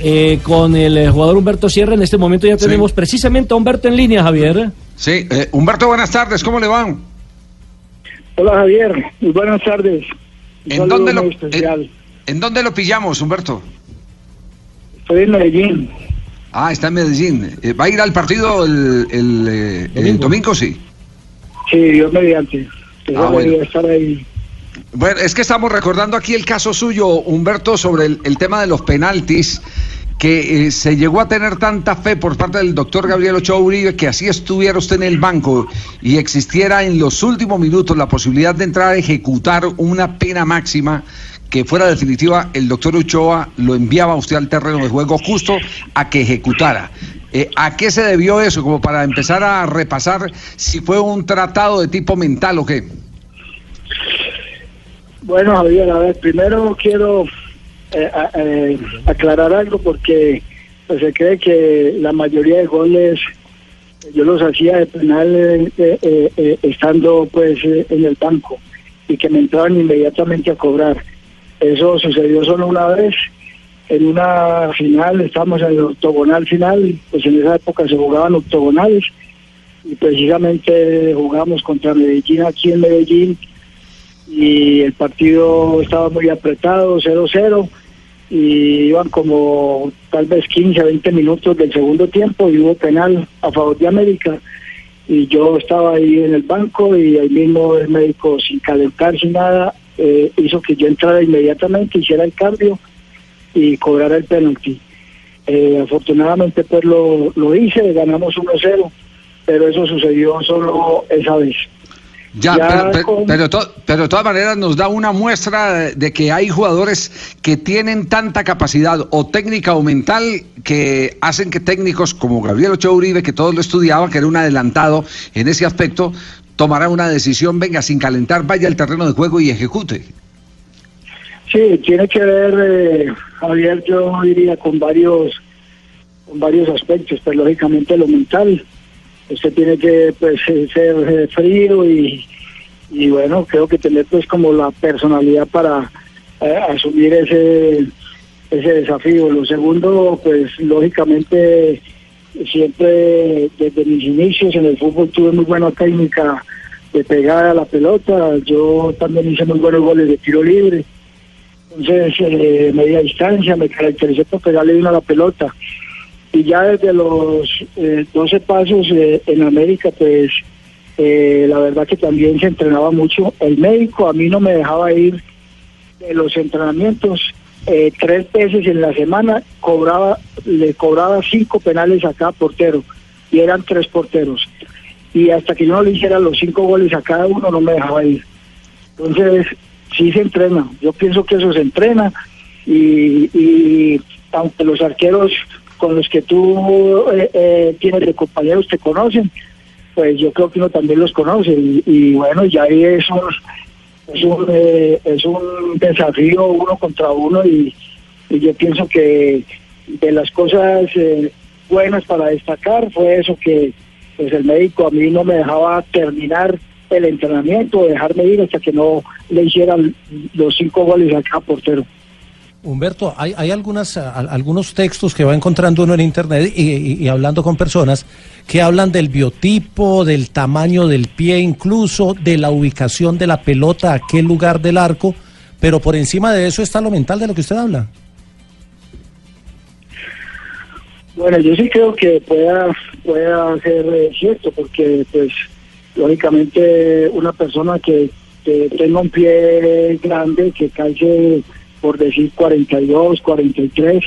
Eh, con el eh, jugador Humberto Sierra, en este momento ya tenemos precisamente a Humberto en línea, Javier. Sí, eh, Humberto, buenas tardes, ¿cómo le van? Hola Javier, muy buenas tardes. ¿En dónde, lo, en, en dónde lo pillamos, Humberto? Estoy en Medellín. Ah, está en Medellín. Eh, ¿Va a ir al partido el, el, el Domingo. domingo? Sí. Sí, Dios mediante. Ah, bueno. estar ahí. Bueno, es que estamos recordando aquí el caso suyo, Humberto, sobre el, tema de los penaltis, que eh, se llegó a tener tanta fe por parte del doctor Gabriel Ochoa Uribe que así estuviera usted en el banco y existiera en los últimos minutos la posibilidad de entrar a ejecutar una pena máxima que fuera definitiva, el doctor Ochoa lo enviaba a usted al terreno de juego justo a que ejecutara. Eh, ¿A qué se debió eso? Como para empezar a repasar si fue un tratado de tipo mental o qué. Bueno Javier, a ver, primero quiero eh, eh, aclarar algo porque pues, se cree que la mayoría de goles yo los hacía de penal eh, eh, estando pues en el banco y que me entraban inmediatamente a cobrar. Eso sucedió solo una vez en una final, estábamos en el octogonal final, pues en esa época se jugaban octogonales y precisamente jugamos contra Medellín aquí en Medellín y el partido estaba muy apretado, 0-0 y iban como tal vez 15 20 minutos del segundo tiempo y hubo penal a favor de América. Y yo estaba ahí en el banco y ahí mismo el médico sin calentar sin nada eh, hizo que yo entrara inmediatamente hiciera el cambio y cobrara el penalti. Eh, afortunadamente pues lo, lo hice ganamos 1-0 pero eso sucedió solo esa vez Ya, Ya pero, pero, con- pero to- pero de todas maneras nos da una muestra de, de que hay jugadores que tienen tanta capacidad o técnica o mental que hacen que técnicos como Gabriel Ochoa Uribe, que todos lo estudiaban, que era un adelantado en ese aspecto, tomará una decisión, venga, sin calentar, vaya al terreno de juego y ejecute. Sí, tiene que ver, eh, Javier, yo diría con varios, con varios aspectos, pues lógicamente lo mental. Usted tiene que pues eh, ser eh, frío y, y bueno, creo que tener pues como la personalidad para eh, asumir ese ese desafío. Lo segundo, pues lógicamente siempre desde mis inicios en el fútbol tuve muy buena técnica de pegar a la pelota. Yo también hice muy buenos goles de tiro libre. Entonces, eh, media distancia, me caractericé por pegarle bien a la pelota. Y ya desde los eh, 12 pasos eh, en América, pues eh, la verdad que también se entrenaba mucho. El médico a mí no me dejaba ir de los entrenamientos eh, tres veces en la semana, cobraba le cobraba cinco penales a cada portero y eran tres porteros. Y hasta que yo no le hiciera los cinco goles a cada uno, no me dejaba ir. Entonces, sí se entrena. Yo pienso que eso se entrena y, y aunque los arqueros con los que tú eh, eh, tienes de compañeros te conocen, pues yo creo que uno también los conoce y, bueno, ya ahí es un, eh, es un desafío uno contra uno y, y yo pienso que de las cosas eh, buenas para destacar fue eso que pues el médico a mí no me dejaba terminar el entrenamiento, dejarme ir hasta que no le hicieran los cinco goles a cada portero. Humberto, hay, hay algunas, algunos textos que va encontrando uno en internet y, hablando con personas que hablan del biotipo, del tamaño del pie incluso, de la ubicación de la pelota, a qué lugar del arco, pero por encima de eso está lo mental de lo que usted habla. Bueno, yo sí creo que pueda, pueda ser eh, cierto, porque pues lógicamente una persona que, que tenga un pie grande, que calce por decir 42, 43,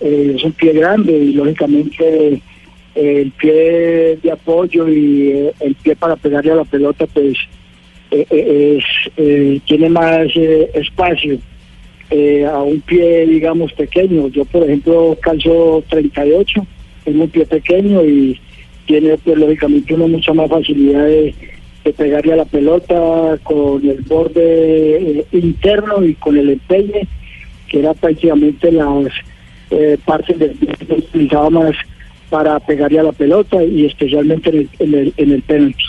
eh, es un pie grande y lógicamente eh, el pie de apoyo y eh, el pie para pegarle a la pelota pues eh, es, eh, tiene más eh, espacio eh, a un pie, digamos, pequeño. Yo, por ejemplo, calzo 38, tengo un pie pequeño y tiene, pues, lógicamente, uno mucha más facilidad de, de pegarle a la pelota con el borde eh, interno y con el empeine, que era prácticamente las eh, partes del que utilizaba más para pegarle a la pelota y especialmente en el, en el, en el penalti.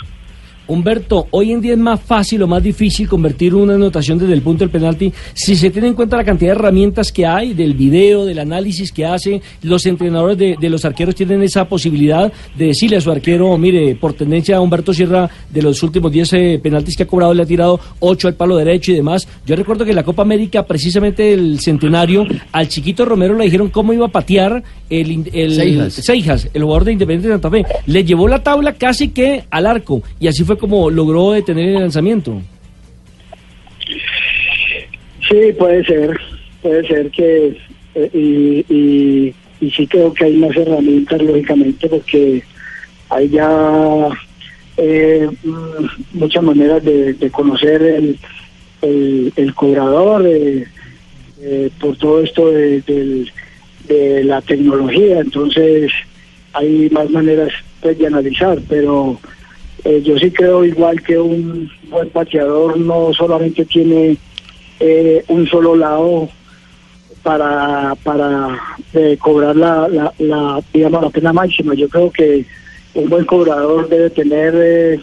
Humberto, hoy en día es más fácil o más difícil convertir una anotación desde el punto del penalti si se tiene en cuenta la cantidad de herramientas que hay, del video, del análisis que hace. Los entrenadores de, de los arqueros tienen esa posibilidad de decirle a su arquero, mire, por tendencia a Humberto Sierra, de los últimos 10 eh, penaltis que ha cobrado, le ha tirado 8 al palo derecho y demás. Yo recuerdo que en la Copa América, precisamente el centenario, al chiquito Romero le dijeron cómo iba a patear el, el Seijas. Seijas, el jugador de Independiente de Santa Fe. Le llevó la tabla casi que al arco y así fue como logró detener el lanzamiento. Sí, puede ser, puede ser que, eh, y, y, y sí creo que hay más herramientas, lógicamente, porque hay ya eh, mm, muchas maneras de, de conocer el, el, el cobrador, eh, eh, por todo esto de, del- de la tecnología, entonces hay más maneras pues, de analizar, pero eh, yo sí creo igual que un buen pateador no solamente tiene eh, un solo lado para para eh, cobrar la, la, la, digamos la pena máxima. Yo creo que un buen cobrador debe tener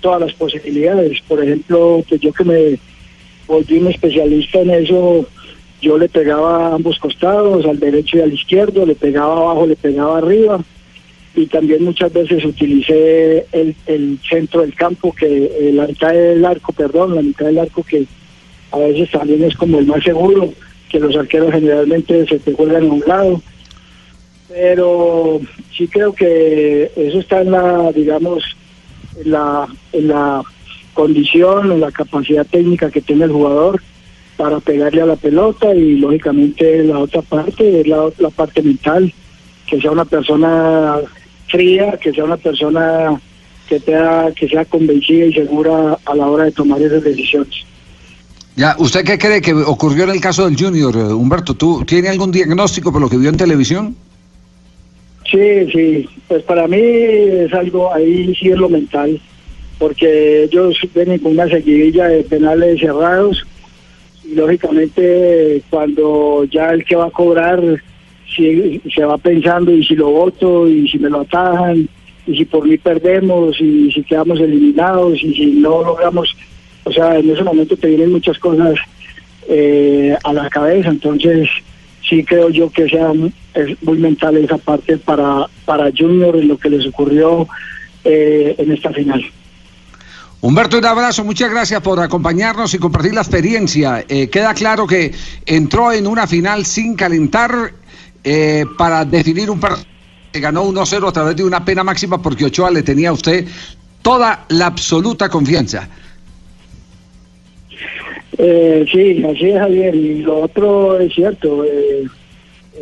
todas las posibilidades. Por ejemplo pues yo que me volví un especialista en eso yo le pegaba a ambos costados al derecho y al izquierdo le pegaba abajo le pegaba arriba y también muchas veces utilicé el, centro del campo, que eh, la mitad del arco, perdón, la mitad del arco que a veces también es como el más seguro, que los arqueros generalmente se te juegan a un lado. Pero sí creo que eso está en la, digamos, en la, en la condición, en la capacidad técnica que tiene el jugador para pegarle a la pelota y lógicamente la otra parte es la, la parte mental, que sea una persona fría, que sea una persona que, sea, que sea convencida y segura a la hora de tomar esas decisiones. Ya, ¿usted qué cree que ocurrió en el caso del Junior, eh, Humberto? ¿Tú tiene algún diagnóstico por lo que vio en televisión? Sí, sí, pues para mí es algo, ahí sí es lo mental, porque ellos vienen con una seguidilla de penales cerrados y lógicamente cuando ya el que va a cobrar si, se va pensando y si lo voto y si me lo atajan y si por mí perdemos y si quedamos eliminados y si no logramos, o sea, en ese momento te vienen muchas cosas eh, a la cabeza, entonces sí creo yo que sea es muy mental esa parte para, para Junior en lo que les ocurrió eh, en esta final. Humberto, un abrazo, muchas gracias por acompañarnos y compartir la experiencia. Eh, queda claro que entró en una final sin calentar eh, para definir un partido que ganó 1-0 a través de una pena máxima porque Ochoa le tenía a usted toda la absoluta confianza. Eh, sí, así es Javier. Y lo otro es cierto. eh,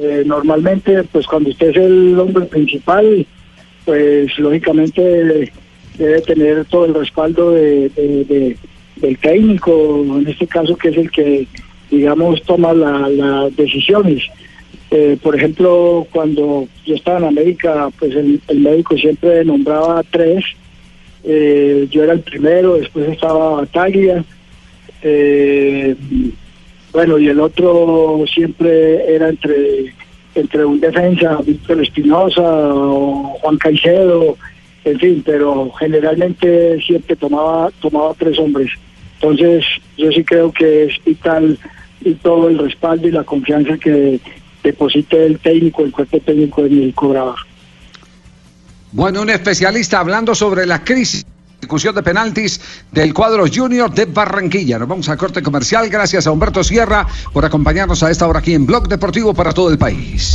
eh, normalmente, pues cuando usted es el hombre principal, pues lógicamente debe tener todo el respaldo de, de- de- del técnico, en este caso que es el que, digamos, toma la- las decisiones. Eh, por ejemplo, cuando yo estaba en América, pues el, el médico siempre nombraba tres. Eh, yo era el primero, después estaba Bataglia. Eh, bueno, y el otro siempre era entre entre un defensa, Víctor Espinosa o Juan Caicedo, en fin, pero generalmente siempre tomaba tomaba tres hombres. Entonces, yo sí creo que es vital y todo el respaldo y la confianza que deposite el técnico, el cuerpo técnico en el cobrador. Bueno, un especialista hablando sobre la crisis. Ejecución de penaltis del cuadro Junior de Barranquilla. Nos vamos a corte comercial. Gracias a Humberto Sierra por acompañarnos a esta hora aquí en Blog Deportivo para todo el país.